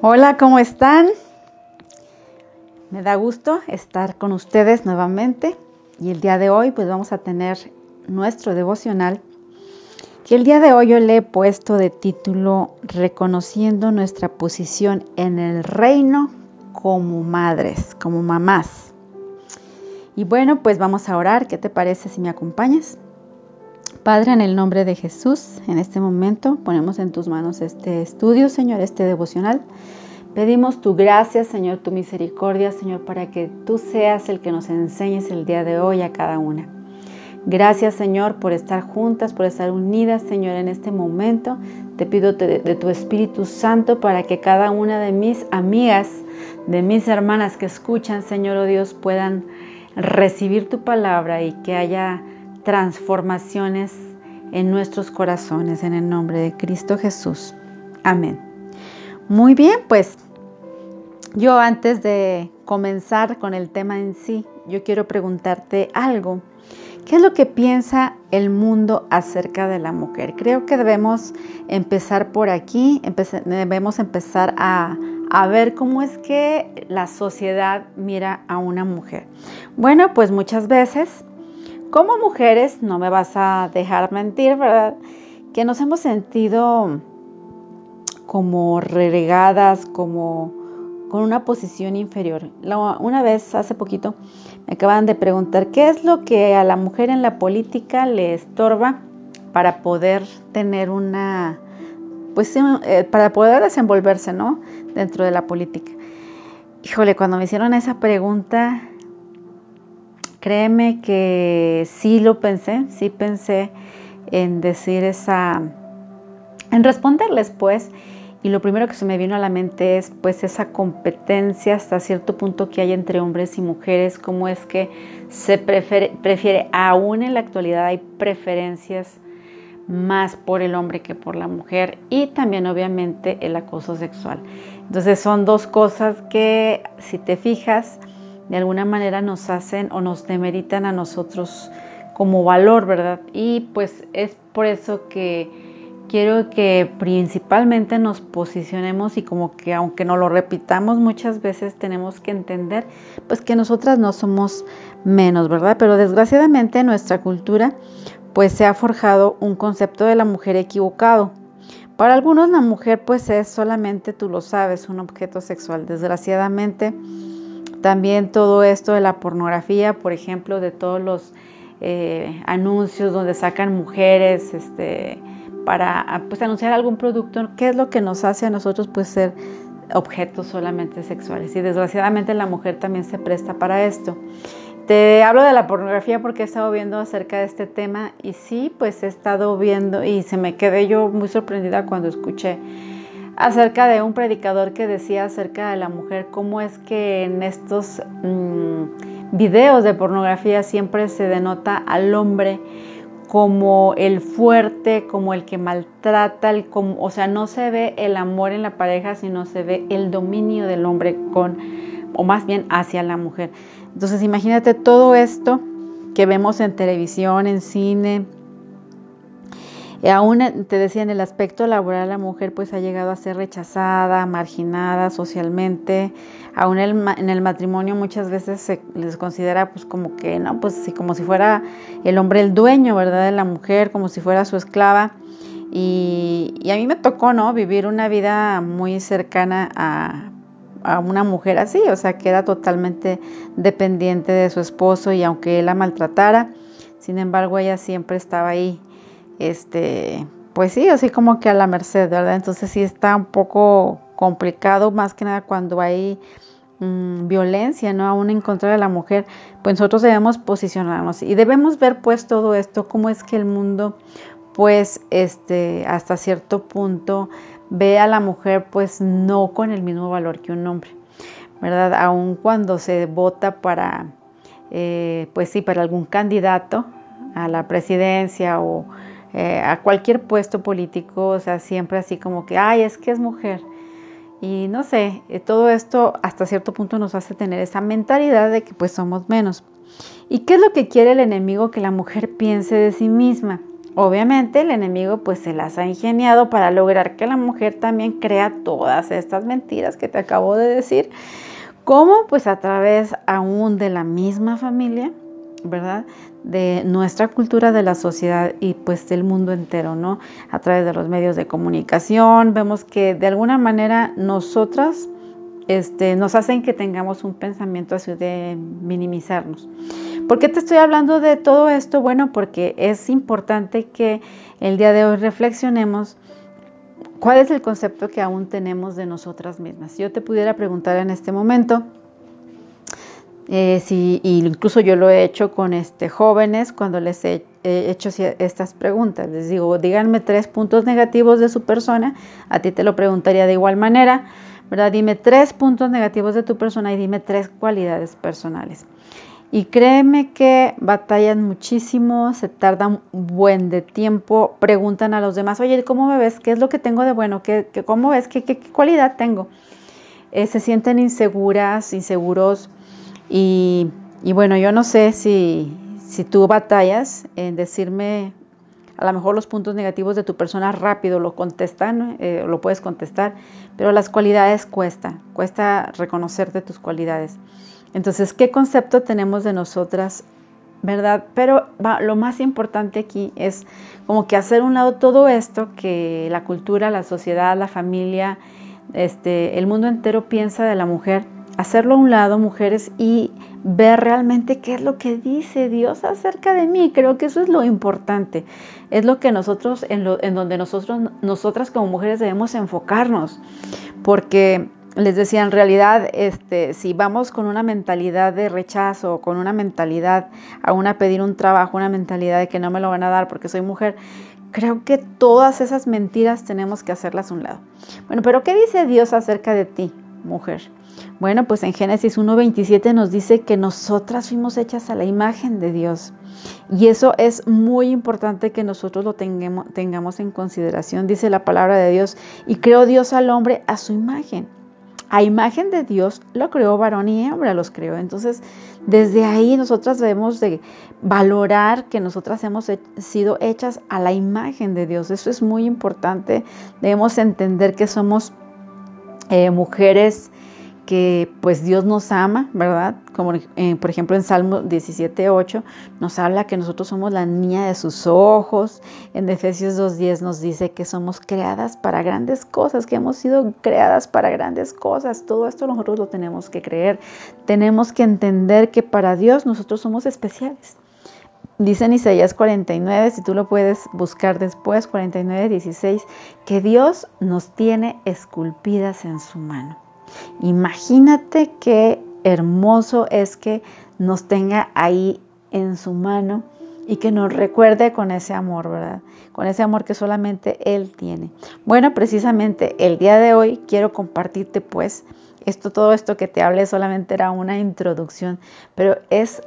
Hola, ¿cómo están? Me da gusto estar con ustedes nuevamente y el día de hoy pues vamos a tener nuestro devocional que el día de hoy yo le he puesto de título Reconociendo nuestra posición en el reino como madres, como mamás. Y bueno, pues vamos a orar. ¿Qué te parece si me acompañas? Padre, en el nombre de Jesús, en este momento ponemos en tus manos este estudio, Señor, este devocional. Pedimos tu gracia, Señor, tu misericordia, Señor, para que tú seas el que nos enseñes el día de hoy a cada una. Gracias, Señor, por estar juntas, por estar unidas, Señor, en este momento. Te pido de, tu Espíritu Santo para que cada una de mis amigas, de mis hermanas que escuchan, Señor, oh Dios, puedan recibir tu palabra y que haya transformaciones en nuestros corazones en el nombre de Cristo Jesús. Amén. Muy bien, pues yo antes de comenzar con el tema en sí, yo quiero preguntarte algo. ¿Qué es lo que piensa el mundo acerca de la mujer? Creo que debemos empezar por aquí, debemos empezar a, a ver cómo es que la sociedad mira a una mujer. Bueno, pues muchas veces como mujeres, no me vas a dejar mentir, ¿verdad? Que nos hemos sentido como relegadas, como con una posición inferior. Una vez, hace poquito, me acaban de preguntar qué es lo que a la mujer en la política le estorba para poder tener una, pues eh, para poder desenvolverse, ¿no? Dentro de la política. Híjole, cuando me hicieron esa pregunta, Créeme que sí lo pensé, sí pensé en decir esa, en responderles pues, y lo primero que se me vino a la mente es pues esa competencia hasta cierto punto que hay entre hombres y mujeres, cómo es que se prefiere, prefiere aún en la actualidad hay preferencias más por el hombre que por la mujer y también obviamente el acoso sexual. Entonces son dos cosas que si te fijas, de alguna manera nos hacen o nos demeritan a nosotros como valor, ¿verdad? Y pues es por eso que quiero que principalmente nos posicionemos y como que aunque no lo repitamos muchas veces tenemos que entender pues que nosotras no somos menos, ¿verdad? Pero desgraciadamente en nuestra cultura pues se ha forjado un concepto de la mujer equivocado. Para algunos la mujer pues es solamente, tú lo sabes, un objeto sexual. Desgraciadamente también todo esto de la pornografía, por ejemplo, de todos los eh, anuncios donde sacan mujeres este, para pues, anunciar algún producto, ¿qué es lo que nos hace a nosotros pues, ser objetos solamente sexuales? Y desgraciadamente la mujer también se presta para esto. Te hablo de la pornografía porque he estado viendo acerca de este tema y sí, pues he estado viendo y se me quedé yo muy sorprendida cuando escuché acerca de un predicador que decía acerca de la mujer, cómo es que en estos mm, videos de pornografía siempre se denota al hombre como el fuerte, como el que maltrata, el, como, o sea, no se ve el amor en la pareja, sino se ve el dominio del hombre con, o más bien hacia la mujer. Entonces imagínate todo esto que vemos en televisión, en cine, y aún eh, te decía en el aspecto laboral la mujer pues ha llegado a ser rechazada, marginada socialmente. Aún en el matrimonio muchas veces se les considera pues como que no, pues como si fuera el hombre el dueño, ¿verdad? De la mujer, como si fuera su esclava. Y, y a mí me tocó, ¿no? Vivir una vida muy cercana a, a una mujer así, o sea, que era totalmente dependiente de su esposo y aunque él la maltratara, sin embargo ella siempre estaba ahí este, pues sí, así como que a la merced, ¿verdad? Entonces sí está un poco complicado, más que nada cuando hay mm, violencia, ¿no? Aún en contra de la mujer, pues nosotros debemos posicionarnos y debemos ver pues todo esto, cómo es que el mundo, pues, este, hasta cierto punto ve a la mujer pues no con el mismo valor que un hombre, ¿verdad? Aun cuando se vota para, eh, pues sí, para algún candidato a la presidencia o eh, a cualquier puesto político, o sea, siempre así como que, ay, es que es mujer. Y no sé, eh, todo esto hasta cierto punto nos hace tener esa mentalidad de que pues somos menos. ¿Y qué es lo que quiere el enemigo? Que la mujer piense de sí misma. Obviamente el enemigo pues se las ha ingeniado para lograr que la mujer también crea todas estas mentiras que te acabo de decir. ¿Cómo? Pues a través aún de la misma familia, ¿verdad? De nuestra cultura, de la sociedad y pues del mundo entero, ¿no? A través de los medios de comunicación, vemos que de alguna manera nosotras este, nos hacen que tengamos un pensamiento así de minimizarnos. ¿Por qué te estoy hablando de todo esto? Bueno, porque es importante que el día de hoy reflexionemos cuál es el concepto que aún tenemos de nosotras mismas. Si yo te pudiera preguntar en este momento, eh, si, incluso yo lo he hecho con este, jóvenes cuando les he, hecho estas preguntas. Les digo, díganme tres puntos negativos de su persona. A ti te lo preguntaría de igual manera, ¿verdad? Dime tres puntos negativos de tu persona y dime tres cualidades personales. Y créeme que batallan muchísimo, se tardan buen de tiempo, preguntan a los demás, oye, ¿cómo me ves? ¿Qué es lo que tengo de bueno? ¿Qué, cómo ves? ¿Qué, qué, cualidad tengo? Eh, se sienten inseguras, inseguros y, bueno, yo no sé si, si tú batallas en decirme a lo mejor los puntos negativos de tu persona rápido lo contestan, eh, lo puedes contestar, pero las cualidades cuesta, cuesta reconocerte tus cualidades. Entonces, ¿qué concepto tenemos de nosotras? ¿Verdad? Pero lo más importante aquí es como que hacer un lado todo esto que la cultura, la sociedad, la familia, este, el mundo entero piensa de la mujer hacerlo a un lado, mujeres, y ver realmente qué es lo que dice Dios acerca de mí. Creo que eso es lo importante. Es lo que nosotros, en, en donde nosotros, nosotras como mujeres debemos enfocarnos. Porque les decía, en realidad, este, si vamos con una mentalidad de rechazo, con una mentalidad aún a pedir un trabajo, una mentalidad de que no me lo van a dar porque soy mujer, creo que todas esas mentiras tenemos que hacerlas a un lado. Bueno, pero ¿qué dice Dios acerca de ti, mujer? Bueno, pues en Génesis 1.27 nos dice que nosotras fuimos hechas a la imagen de Dios. Y eso es muy importante que nosotros lo tengamos, en consideración. Dice la palabra de Dios, y creó Dios al hombre a su imagen. A imagen de Dios lo creó varón y hembra los creó. Entonces, desde ahí nosotras debemos de valorar que nosotras hemos sido hechas a la imagen de Dios. Eso es muy importante. Debemos entender que somos eh, mujeres que pues Dios nos ama, ¿verdad? Como eh, por ejemplo en Salmo 17.8 nos habla que nosotros somos la niña de sus ojos. En Efesios 2.10 nos dice que somos creadas para grandes cosas, que hemos sido creadas para grandes cosas. Todo esto nosotros lo tenemos que creer. Tenemos que entender que para Dios nosotros somos especiales. Dice en Isaías 49, si tú lo puedes buscar después, 49.16, que Dios nos tiene esculpidas en su mano. Imagínate qué hermoso es que nos tenga ahí en su mano y que nos recuerde con ese amor, ¿verdad? Con ese amor que solamente Él tiene. Bueno, precisamente el día de hoy quiero compartirte pues esto, todo esto que te hablé solamente era una introducción, pero es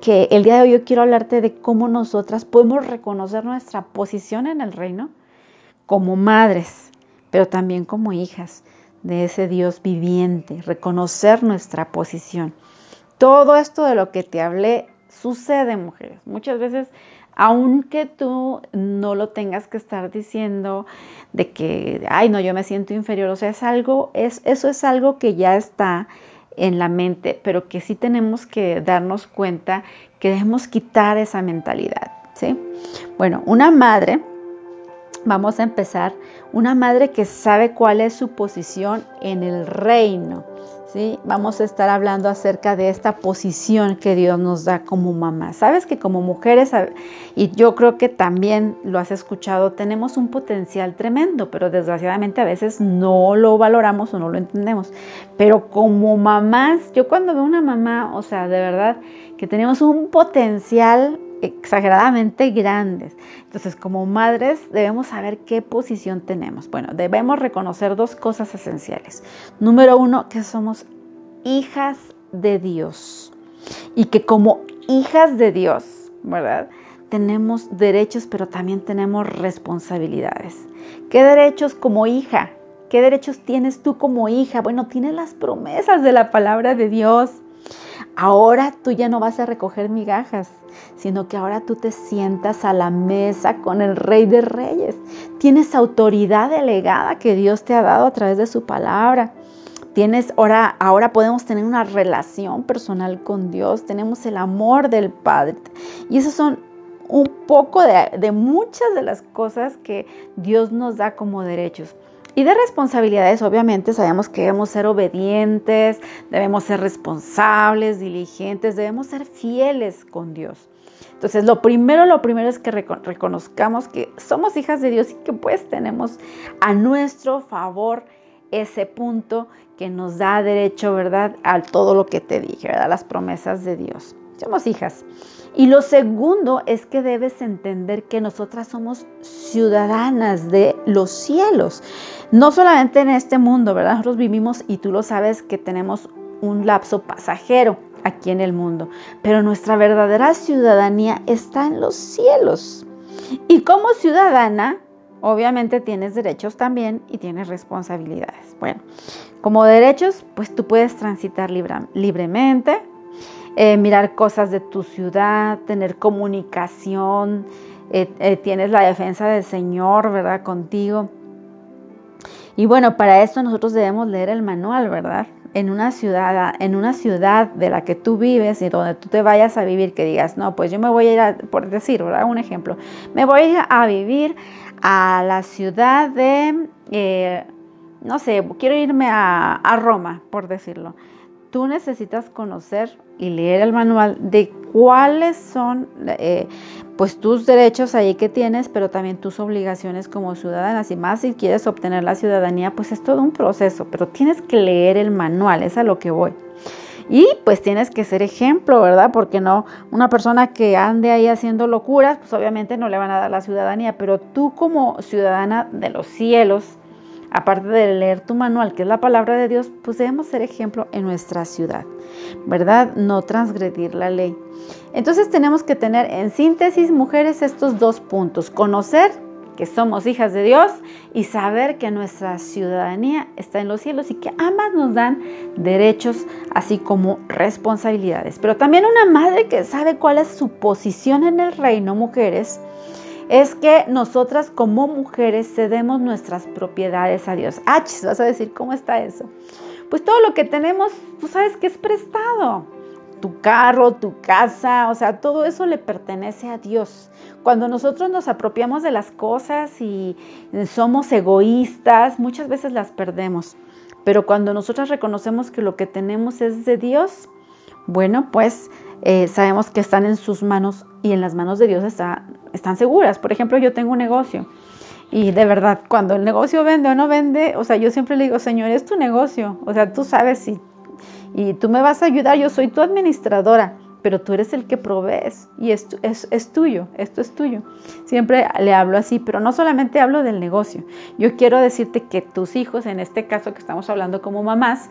que el día de hoy yo quiero hablarte de cómo nosotras podemos reconocer nuestra posición en el reino como madres, pero también como hijas de ese Dios viviente, reconocer nuestra posición. Todo esto de lo que te hablé sucede, mujeres. Muchas veces, aunque tú no lo tengas que estar diciendo de que, ay, no, yo me siento inferior, o sea, es algo, es, eso es algo que ya está en la mente, pero que sí tenemos que darnos cuenta que debemos quitar esa mentalidad, ¿sí? Bueno, una madre Vamos a empezar. Una madre que sabe cuál es su posición en el reino. ¿sí? Vamos a estar hablando acerca de esta posición que Dios nos da como mamá. Sabes que como mujeres, y yo creo que también lo has escuchado, tenemos un potencial tremendo, pero desgraciadamente a veces no lo valoramos o no lo entendemos. Pero como mamás, yo cuando veo una mamá, o sea, de verdad que tenemos un potencial exageradamente grandes. Entonces, como madres debemos saber qué posición tenemos. Bueno, debemos reconocer dos cosas esenciales. Número uno, que somos hijas de Dios y que como hijas de Dios, ¿verdad? Tenemos derechos, pero también tenemos responsabilidades. ¿Qué derechos como hija? ¿Qué derechos tienes tú como hija? Bueno, tienes las promesas de la palabra de Dios Ahora tú ya no vas a recoger migajas, sino que ahora tú te sientas a la mesa con el Rey de Reyes. Tienes autoridad delegada que Dios te ha dado a través de su palabra. Tienes ahora, ahora podemos tener una relación personal con Dios, tenemos el amor del Padre. Y esos son un poco de, de muchas de las cosas que Dios nos da como derechos. Y de responsabilidades, obviamente, sabemos que debemos ser obedientes, debemos ser responsables, diligentes, debemos ser fieles con Dios. Entonces, lo primero, lo primero es que reconozcamos que somos hijas de Dios y que pues tenemos a nuestro favor ese punto que nos da derecho, ¿verdad? A todo lo que te dije, ¿verdad? Las promesas de Dios. Somos hijas. Y lo segundo es que debes entender que nosotras somos ciudadanas de los cielos. No solamente en este mundo, ¿verdad? Nosotros vivimos y tú lo sabes que tenemos un lapso pasajero aquí en el mundo, pero nuestra verdadera ciudadanía está en los cielos. Y como ciudadana, obviamente tienes derechos también y tienes responsabilidades. Bueno, como derechos, pues tú puedes transitar libremente, eh, mirar cosas de tu ciudad, tener comunicación, eh, eh, tienes la defensa del Señor, ¿verdad? Contigo. Y bueno, para esto nosotros debemos leer el manual, ¿verdad? En una ciudad, en una ciudad de la que tú vives y donde tú te vayas a vivir, que digas, no, pues yo me voy a ir, a, por decir, ¿verdad? Un ejemplo, me voy a ir a vivir a la ciudad de, no sé, quiero irme a Roma, por decirlo tú necesitas conocer y leer el manual de cuáles son eh, pues tus derechos ahí que tienes, pero también tus obligaciones como ciudadanas. Y más si quieres obtener la ciudadanía, pues es todo un proceso, pero tienes que leer el manual, es a lo que voy. Y pues tienes que ser ejemplo, ¿verdad? Porque no, una persona que ande ahí haciendo locuras, pues obviamente no le van a dar la ciudadanía, pero tú como ciudadana de los cielos, aparte de leer tu manual, que es la palabra de Dios, pues debemos ser ejemplo en nuestra ciudad, ¿verdad? No transgredir la ley. Entonces tenemos que tener en síntesis, mujeres, estos dos puntos. Conocer que somos hijas de Dios y saber que nuestra ciudadanía está en los cielos y que ambas nos dan derechos así como responsabilidades. Pero también una madre que sabe cuál es su posición en el reino, mujeres, es que nosotras como mujeres cedemos nuestras propiedades a Dios. Ah, vas a decir, ¿cómo está eso? Pues todo lo que tenemos, tú sabes que es prestado. Tu carro, tu casa, o sea, todo eso le pertenece a Dios. Cuando nosotros nos apropiamos de las cosas y somos egoístas, muchas veces las perdemos. Pero cuando nosotras reconocemos que lo que tenemos es de Dios, bueno, pues eh, sabemos que están en sus manos y en las manos de Dios está, están seguras. Por ejemplo, yo tengo un negocio y de verdad, cuando el negocio vende o no vende, o sea, yo siempre le digo, Señor, es tu negocio, o sea, tú sabes si, y tú me vas a ayudar, yo soy tu administradora, pero tú eres el que provees y esto es, es tuyo, esto es tuyo. Siempre le hablo así, pero no solamente hablo del negocio, yo quiero decirte que tus hijos, en este caso que estamos hablando como mamás,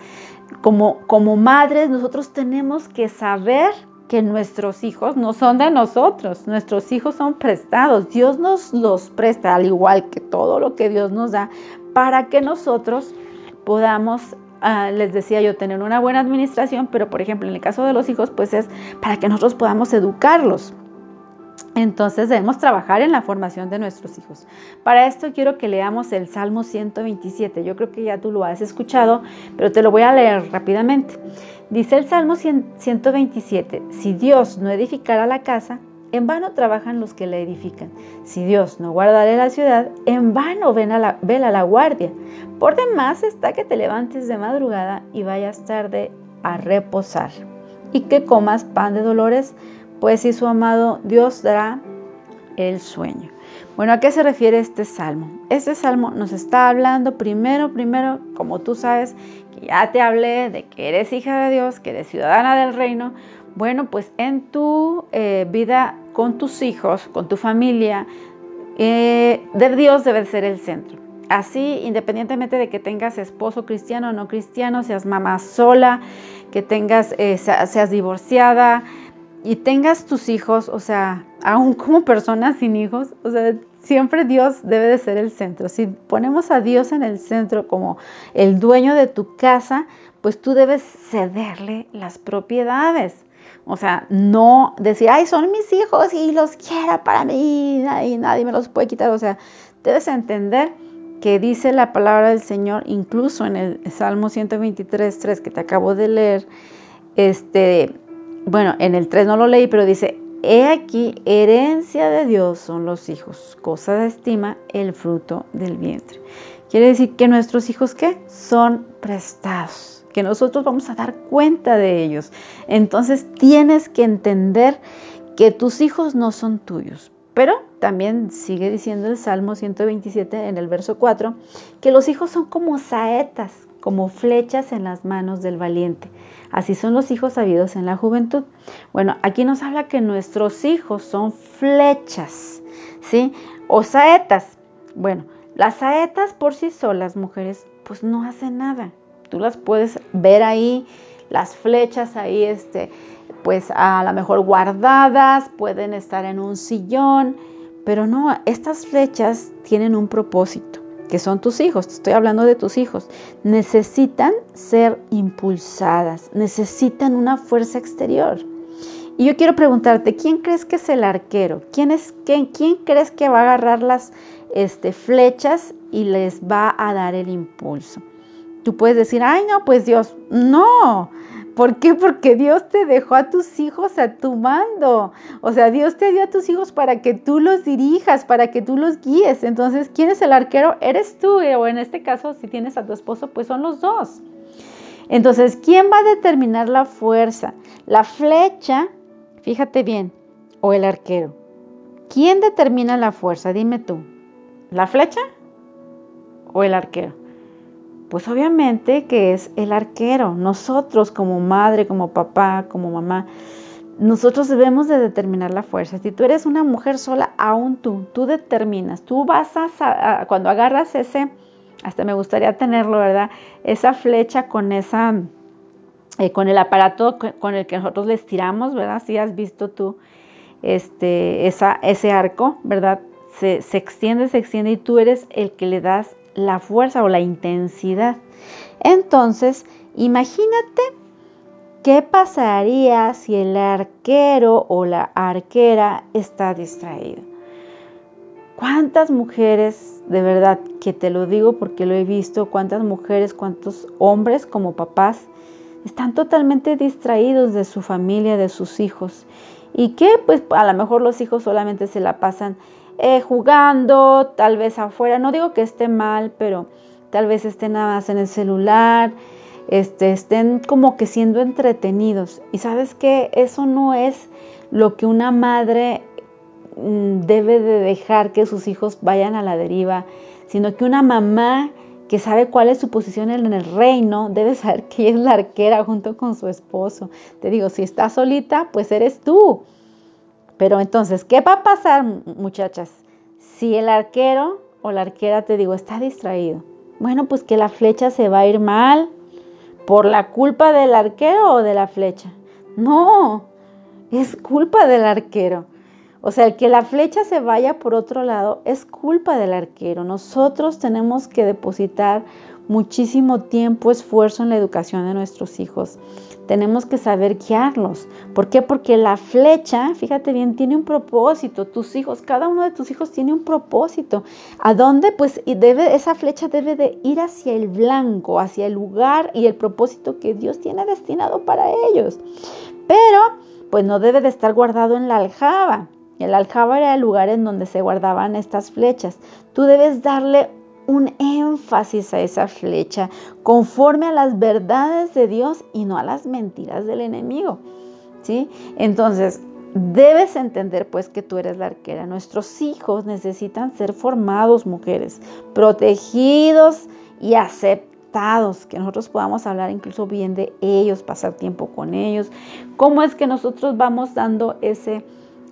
como, como madres, nosotros tenemos que saber que nuestros hijos no son de nosotros, nuestros hijos son prestados, Dios nos los presta, al igual que todo lo que Dios nos da, para que nosotros podamos, ah, les decía yo, tener una buena administración, pero por ejemplo en el caso de los hijos, pues es para que nosotros podamos educarlos. Entonces debemos trabajar en la formación de nuestros hijos. Para esto quiero que leamos el Salmo 127. Yo creo que ya tú lo has escuchado, pero te lo voy a leer rápidamente. Dice el Salmo 127, si Dios no edificara la casa, en vano trabajan los que la edifican. Si Dios no guardare la ciudad, en vano la, vela la guardia. Por demás está que te levantes de madrugada y vayas tarde a reposar. Y que comas pan de dolores, pues si su amado Dios dará el sueño. Bueno, ¿a qué se refiere este salmo? Este salmo nos está hablando primero, primero, como tú sabes, que ya te hablé de que eres hija de Dios, que eres ciudadana del reino. Bueno, pues en tu eh, vida con tus hijos, con tu familia, eh, de Dios debe ser el centro. Así, independientemente de que tengas esposo cristiano o no cristiano, seas mamá sola, que tengas, eh, seas divorciada, y tengas tus hijos, o sea, aún como personas sin hijos, o sea, Siempre Dios debe de ser el centro. Si ponemos a Dios en el centro como el dueño de tu casa, pues tú debes cederle las propiedades. O sea, no decir, ay, son mis hijos y los quiero para mí y nadie me los puede quitar. O sea, debes entender que dice la palabra del Señor, incluso en el Salmo 123, 3 que te acabo de leer, este, bueno, en el 3 no lo leí, pero dice, he aquí, herencia de Dios son los hijos, cosa de estima el fruto del vientre. Quiere decir que nuestros hijos, ¿qué? Son prestados que nosotros vamos a dar cuenta de ellos. Entonces tienes que entender que tus hijos no son tuyos. Pero también sigue diciendo el Salmo 127 en el verso 4 que los hijos son como saetas, como flechas en las manos del valiente. Así son los hijos sabidos en la juventud. Bueno, aquí nos habla que nuestros hijos son flechas, ¿sí? O saetas. Bueno, las saetas por sí solas, mujeres, pues no hacen nada. Tú las puedes ver ahí, las flechas ahí, este, pues a lo mejor guardadas, pueden estar en un sillón, pero no, estas flechas tienen un propósito, que son tus hijos, te estoy hablando de tus hijos, necesitan ser impulsadas, necesitan una fuerza exterior. Y yo quiero preguntarte, ¿quién crees que es el arquero? ¿Quién, es, quién, quién crees que va a agarrar las este, flechas y les va a dar el impulso? Tú puedes decir, ay, no, pues Dios, no. ¿Por qué? Porque Dios te dejó a tus hijos a tu mando. O sea, Dios te dio a tus hijos para que tú los dirijas, para que tú los guíes. Entonces, ¿quién es el arquero? Eres tú. O en este caso, si tienes a tu esposo, pues son los dos. Entonces, ¿quién va a determinar la fuerza? La flecha, fíjate bien, o el arquero. ¿Quién determina la fuerza? Dime tú. ¿La flecha o el arquero? Pues obviamente que es el arquero. Nosotros como madre, como papá, como mamá, nosotros debemos de determinar la fuerza. Si tú eres una mujer sola, aún tú, tú determinas. Tú vas a, cuando agarras ese, hasta me gustaría tenerlo, ¿verdad? Esa flecha con esa, eh, con el aparato con el que nosotros les tiramos, ¿verdad? Si has visto tú este, ese arco, ¿verdad? Se extiende, se extiende y tú eres el que le das la fuerza o la intensidad. Entonces, imagínate qué pasaría si el arquero o la arquera está distraído. ¿Cuántas mujeres, de verdad que te lo digo porque lo he visto, cuántas mujeres, cuántos hombres como papás están totalmente distraídos de su familia, de sus hijos? Y que pues a lo mejor los hijos solamente se la pasan eh, jugando, tal vez afuera. No digo que esté mal, pero tal vez estén nada más en el celular, este, estén como que siendo entretenidos. Y sabes que eso no es lo que una madre mm, debe de dejar que sus hijos vayan a la deriva, sino que una mamá que sabe cuál es su posición en el reino, debe saber que es la arquera junto con su esposo. Te digo, si estás solita, pues eres tú. Pero entonces, ¿qué va a pasar, muchachas? Si el arquero o la arquera, te digo, está distraído. Bueno, pues que la flecha se va a ir mal por la culpa del arquero o de la flecha. No, es culpa del arquero. O sea, el que la flecha se vaya por otro lado es culpa del arquero. Nosotros tenemos que depositar muchísimo tiempo, esfuerzo en la educación de nuestros hijos tenemos que saber guiarlos. ¿Por qué? Porque la flecha, fíjate bien, tiene un propósito. Tus hijos, cada uno de tus hijos tiene un propósito. ¿A dónde? Pues debe, esa flecha debe de ir hacia el blanco, hacia el lugar y el propósito que Dios tiene destinado para ellos. Pero, pues no debe de estar guardado en la aljaba. El aljaba era el lugar en donde se guardaban estas flechas. Tú debes darle un énfasis a esa flecha conforme a las verdades de Dios y no a las mentiras del enemigo. ¿Sí? Entonces, debes entender pues que tú eres la arquera. Nuestros hijos necesitan ser formados, mujeres, protegidos y aceptados, que nosotros podamos hablar incluso bien de ellos, pasar tiempo con ellos. ¿Cómo es que nosotros vamos dando ese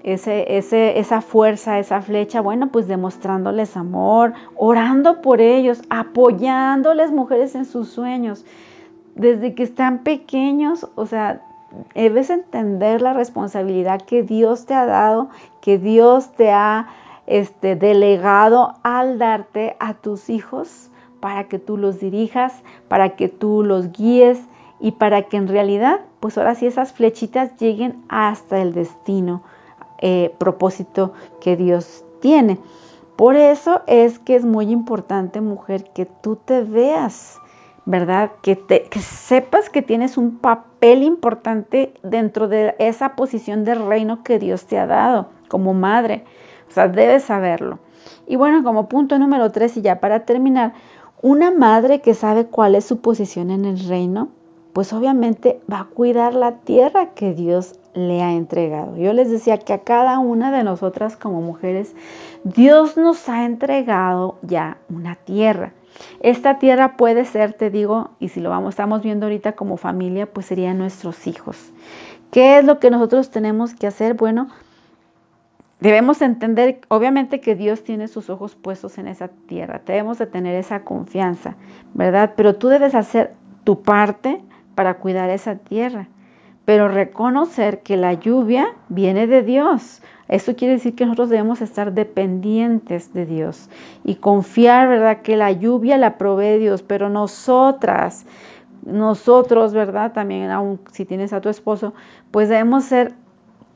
esa fuerza, esa flecha, bueno, pues demostrándoles amor, orando por ellos, apoyándoles mujeres en sus sueños. Desde que están pequeños, o sea, debes entender la responsabilidad que Dios te ha dado, que Dios te ha este, delegado al darte a tus hijos para que tú los dirijas, para que tú los guíes y para que en realidad, pues ahora sí esas flechitas lleguen hasta el destino, eh, propósito que Dios tiene. Por eso es que es muy importante, mujer, que tú te veas, ¿verdad? Que, te, que sepas que tienes un papel importante dentro de esa posición de reino que Dios te ha dado como madre. O sea, debes saberlo. Y bueno, como punto número tres, y ya para terminar, una madre que sabe cuál es su posición en el reino, pues obviamente va a cuidar la tierra que Dios le ha entregado. Yo les decía que a cada una de nosotras como mujeres, Dios nos ha entregado ya una tierra. Esta tierra puede ser, te digo, y si lo vamos, estamos viendo ahorita como familia, pues serían nuestros hijos. ¿Qué es lo que nosotros tenemos que hacer? Bueno, debemos entender, obviamente, que Dios tiene sus ojos puestos en esa tierra. Debemos de tener esa confianza, ¿verdad? Pero tú debes hacer tu parte para cuidar esa tierra, pero reconocer que la lluvia viene de Dios. Eso quiere decir que nosotros debemos estar dependientes de Dios y confiar, ¿verdad? Que la lluvia la provee Dios, pero nosotras, nosotros, ¿verdad? También, aun si tienes a tu esposo, pues debemos ser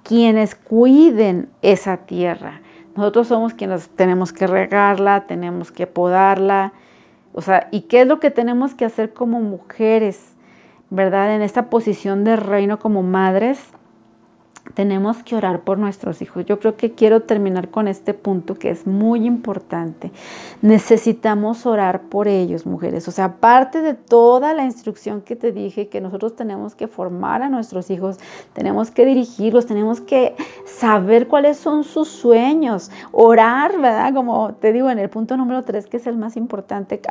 quienes cuiden esa tierra. Nosotros somos quienes tenemos que regarla, tenemos que podarla. O sea, ¿y qué es lo que tenemos que hacer como mujeres? ¿Verdad? En esta posición de reino como madres, tenemos que orar por nuestros hijos. Yo creo que quiero terminar con este punto que es muy importante. Necesitamos orar por ellos, mujeres. O sea, aparte de toda la instrucción que te dije, que nosotros tenemos que formar a nuestros hijos, tenemos que dirigirlos, tenemos que saber cuáles son sus sueños, orar, ¿verdad? Como te digo en el punto número tres, que es el más importante,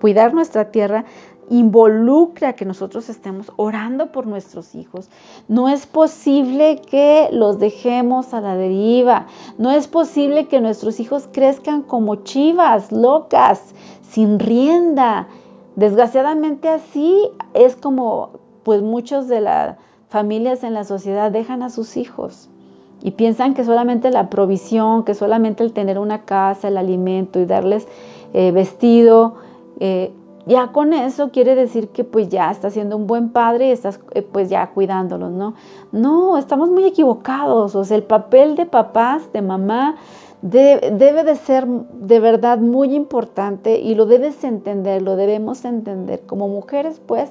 cuidar nuestra tierra, involucra que nosotros estemos orando por nuestros hijos. No es posible que los dejemos a la deriva. No es posible que nuestros hijos crezcan como chivas, locas, sin rienda. Desgraciadamente así es como pues muchos de las familias en la sociedad dejan a sus hijos y piensan que solamente la provisión, que solamente el tener una casa, el alimento y darles eh, vestido, eh, ya con eso quiere decir que pues ya estás siendo un buen padre y estás eh, pues ya cuidándolos, ¿no? No, estamos muy equivocados, o sea, el papel de papás, de mamá, debe de ser de verdad muy importante y lo debes entender, lo debemos entender como mujeres, pues,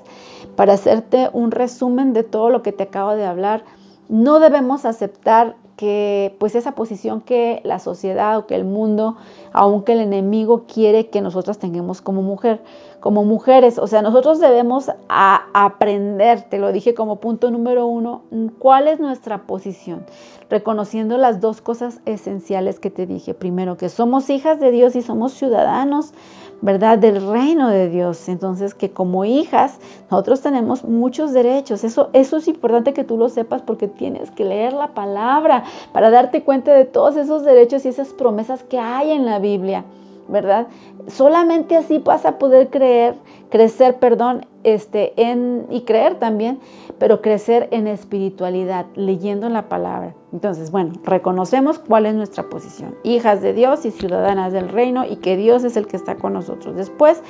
para hacerte un resumen de todo lo que te acabo de hablar, no debemos aceptar que pues esa posición que la sociedad o que el mundo, aunque el enemigo quiere que nosotras tengamos como mujer, como mujeres, o sea, nosotros debemos aprender, te lo dije como punto número uno, cuál es nuestra posición, reconociendo las dos cosas esenciales que te dije. Primero, que somos hijas de Dios y somos ciudadanos ¿verdad? Del reino de Dios. Entonces, que como hijas, nosotros tenemos muchos derechos. Eso, eso es importante que tú lo sepas porque tienes que leer la palabra para darte cuenta de todos esos derechos y esas promesas que hay en la Biblia. ¿verdad? Solamente así vas a poder creer, crecer, perdón, este, en, y creer también, pero crecer en espiritualidad, leyendo la palabra. Entonces, bueno, reconocemos cuál es nuestra posición, hijas de Dios y ciudadanas del reino, y que Dios es el que está con nosotros. Después,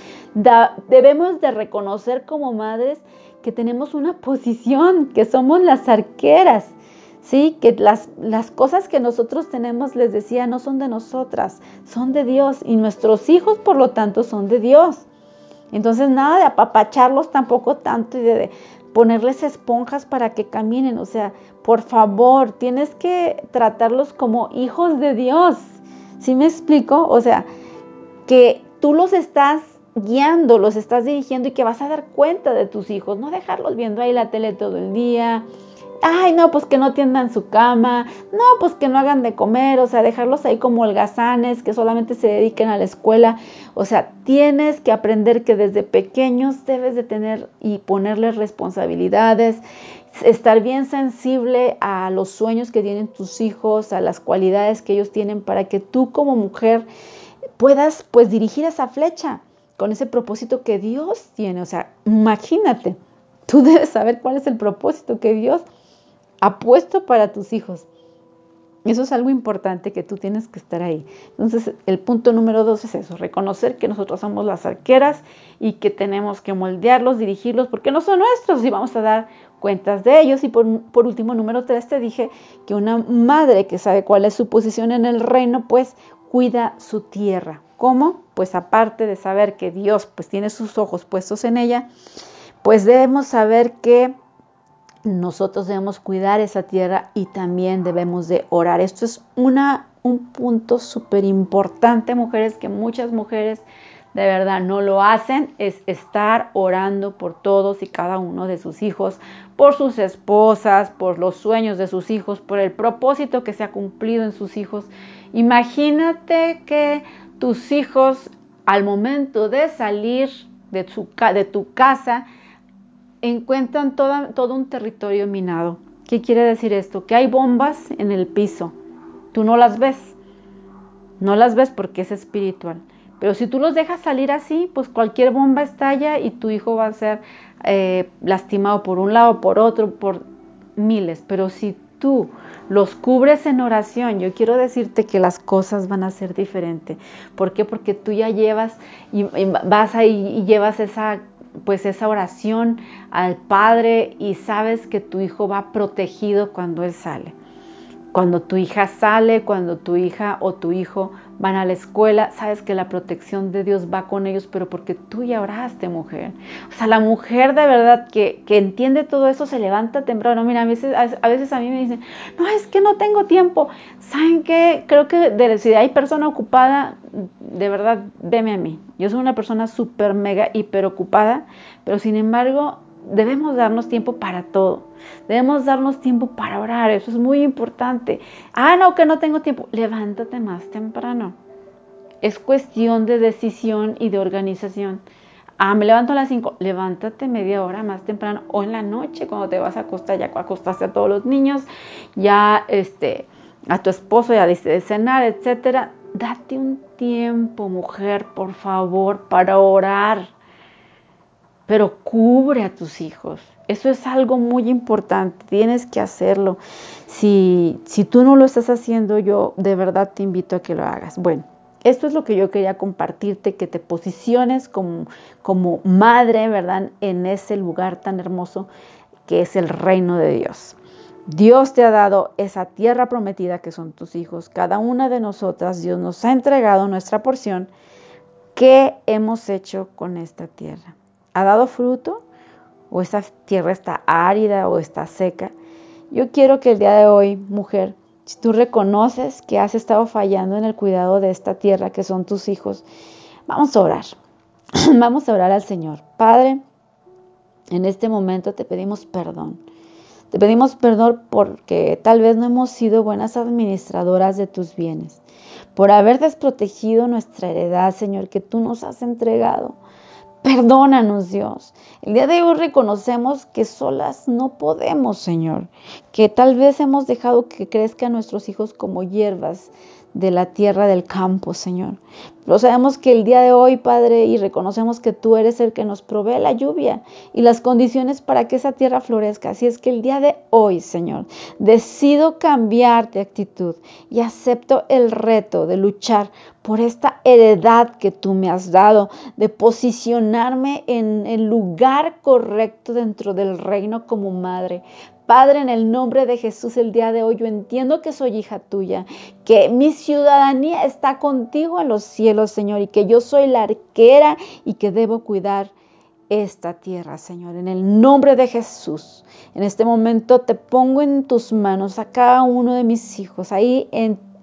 debemos de reconocer como madres que tenemos una posición, que somos las arqueras, ¿sí? Que las, las cosas que nosotros tenemos, les decía, no son de nosotras, son de Dios y nuestros hijos, por lo tanto, son de Dios. Entonces, nada de apapacharlos tampoco tanto y de, ponerles esponjas para que caminen. O sea, por favor, tienes que tratarlos como hijos de Dios. ¿Sí me explico? O sea, que tú los estás guiando, los estás dirigiendo y que vas a dar cuenta de tus hijos, no dejarlos viendo ahí la tele todo el día, ay, no, pues que no tiendan su cama, no, pues que no hagan de comer, o sea, dejarlos ahí como holgazanes, que solamente se dediquen a la escuela. O sea, tienes que aprender que desde pequeños debes de tener y ponerles responsabilidades, estar bien sensible a los sueños que tienen tus hijos, a las cualidades que ellos tienen para que tú como mujer puedas pues dirigir esa flecha con ese propósito que Dios tiene. O sea, imagínate, tú debes saber cuál es el propósito que Dios apuesto para tus hijos. Eso es algo importante que tú tienes que estar ahí. Entonces, el punto número dos es eso, reconocer que nosotros somos las arqueras y que tenemos que moldearlos, dirigirlos, porque no son nuestros y vamos a dar cuentas de ellos. Y por, por último, número tres, te dije que una madre que sabe cuál es su posición en el reino, pues cuida su tierra. ¿Cómo? Pues aparte de saber que Dios pues tiene sus ojos puestos en ella, pues debemos saber que nosotros debemos cuidar esa tierra y también debemos de orar. Esto es una, un punto súper importante, mujeres, que muchas mujeres de verdad no lo hacen, es estar orando por todos y cada uno de sus hijos, por sus esposas, por los sueños de sus hijos, por el propósito que se ha cumplido en sus hijos. Imagínate que tus hijos al momento de salir de, de tu casa, encuentran todo un territorio minado. ¿Qué quiere decir esto? Que hay bombas en el piso. Tú no las ves. No las ves porque es espiritual. Pero si tú los dejas salir así, pues cualquier bomba estalla y tu hijo va a ser eh, lastimado por un lado, por otro, por miles. Pero si tú los cubres en oración, yo quiero decirte que las cosas van a ser diferentes. ¿Por qué? Porque tú ya llevas y vas ahí y llevas esa pues esa oración al Padre y sabes que tu hijo va protegido cuando él sale. Cuando tu hija sale, cuando tu hija o tu hijo van a la escuela, sabes que la protección de Dios va con ellos, pero porque tú ya oraste, mujer. O sea, la mujer de verdad que, entiende todo eso se levanta temprano. Mira, a veces, a veces a mí me dicen, no, es que no tengo tiempo. ¿Saben qué? Creo que de, si hay persona ocupada, de verdad, veme a mí. Yo soy una persona súper, mega, hiper ocupada, pero sin embargo, debemos darnos tiempo para todo. Debemos darnos tiempo para orar. Eso es muy importante. Ah, no, que no tengo tiempo. Levántate más temprano. Es cuestión de decisión y de organización. Ah, me levanto a las 5. Levántate media hora más temprano o en la noche cuando te vas a acostar. Ya acostaste a todos los niños, ya este, a tu esposo ya diste de cenar, etcétera. Date un tiempo, mujer, por favor, para orar pero cubre a tus hijos. Eso es algo muy importante, tienes que hacerlo. Si, si tú no lo estás haciendo, yo de verdad te invito a que lo hagas. Bueno, esto es lo que yo quería compartirte, que te posiciones como, como madre, ¿verdad? En ese lugar tan hermoso que es el reino de Dios. Dios te ha dado esa tierra prometida que son tus hijos. Cada una de nosotras, Dios nos ha entregado nuestra porción. ¿Qué hemos hecho con esta tierra? Ha dado fruto o esta tierra está árida o está seca. Yo quiero que el día de hoy, mujer, si tú reconoces que has estado fallando en el cuidado de esta tierra que son tus hijos, vamos a orar. vamos a orar al Señor. Padre, en este momento te pedimos perdón. Te pedimos perdón porque tal vez no hemos sido buenas administradoras de tus bienes, por haber desprotegido nuestra heredad, Señor, que tú nos has entregado. Perdónanos, Dios. El día de hoy reconocemos que solas no podemos, Señor, que tal vez hemos dejado que crezcan nuestros hijos como hierbas de la tierra del campo, Señor. Pero sabemos que el día de hoy, Padre, y reconocemos que tú eres el que nos provee la lluvia y las condiciones para que esa tierra florezca. Así es que el día de hoy, Señor, decido cambiar de actitud y acepto el reto de luchar por esta heredad que tú me has dado, de posicionarme en el lugar correcto dentro del reino como madre. Padre, en el nombre de Jesús, el día de hoy yo entiendo que soy hija tuya, que mi ciudadanía está contigo en los cielos, Señor, y que yo soy la arquera y que debo cuidar esta tierra, Señor. En el nombre de Jesús, en este momento te pongo en tus manos a cada uno de mis hijos, ahí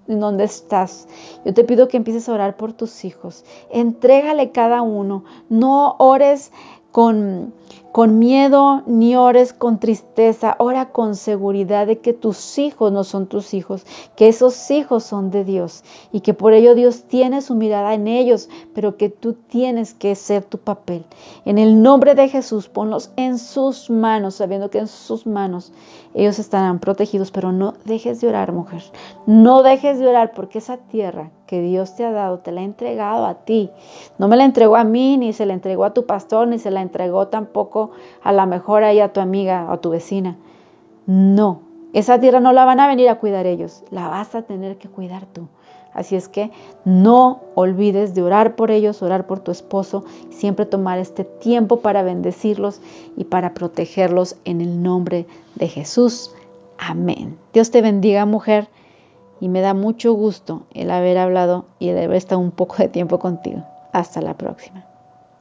en donde estás. Yo te pido que empieces a orar por tus hijos. Entrégale cada uno. No ores con con miedo ni ores con tristeza, ora con seguridad de que tus hijos no son tus hijos, que esos hijos son de Dios y que por ello Dios tiene su mirada en ellos, pero que tú tienes que ser tu papel. En el nombre de Jesús, ponlos en sus manos, sabiendo que en sus manos ellos estarán protegidos, pero no dejes de orar, mujer. No dejes de orar porque esa tierra que Dios te ha dado, te la ha entregado a ti. No me la entregó a mí, ni se la entregó a tu pastor, ni se la entregó tampoco a la mejor ahí a tu amiga o a tu vecina. No, esa tierra no la van a venir a cuidar ellos, la vas a tener que cuidar tú. Así es que no olvides de orar por ellos, orar por tu esposo, siempre tomar este tiempo para bendecirlos y para protegerlos en el nombre de Jesús. Amén. Dios te bendiga, mujer, y me da mucho gusto el haber hablado y el haber estado un poco de tiempo contigo. Hasta la próxima.